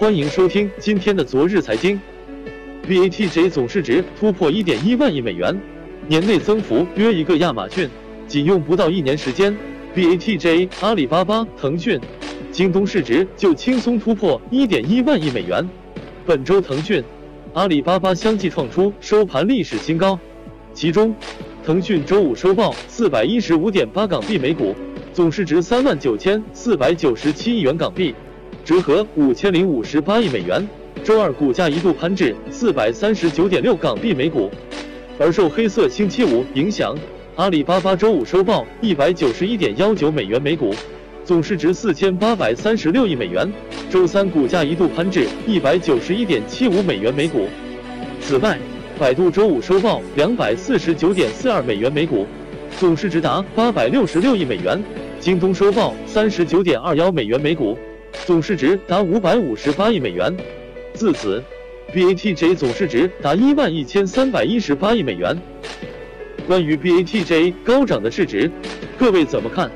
欢迎收听今天的昨日财经。BATJ 总市值突破一点一万亿美元，年内增幅约一个亚马逊。仅用不到一年时间，BATJ、阿里巴巴、腾讯、京东市值就轻松突破一点一万亿美元。本周腾讯、阿里巴巴相继创出收盘历史新高，其中，腾讯周五收报四百一十五点八港币每股，总市值三万九千四百九十七亿元港币，折合五千零五十八亿美元。周二股价一度攀至四百三十九点六港币每股，而受黑色星期五影响。阿里巴巴周五收报一百九十一点幺九美元每股，总市值四千八百三十六亿美元。周三股价一度攀至一百九十一点七五美元每股。此外，百度周五收报两百四十九点四二美元每股，总市值达八百六十六亿美元。京东收报三十九点二幺美元每股，总市值达五百五十八亿美元。自此，BATJ 总市值达一万一千三百一十八亿美元。关于 BATJ 高涨的市值，各位怎么看？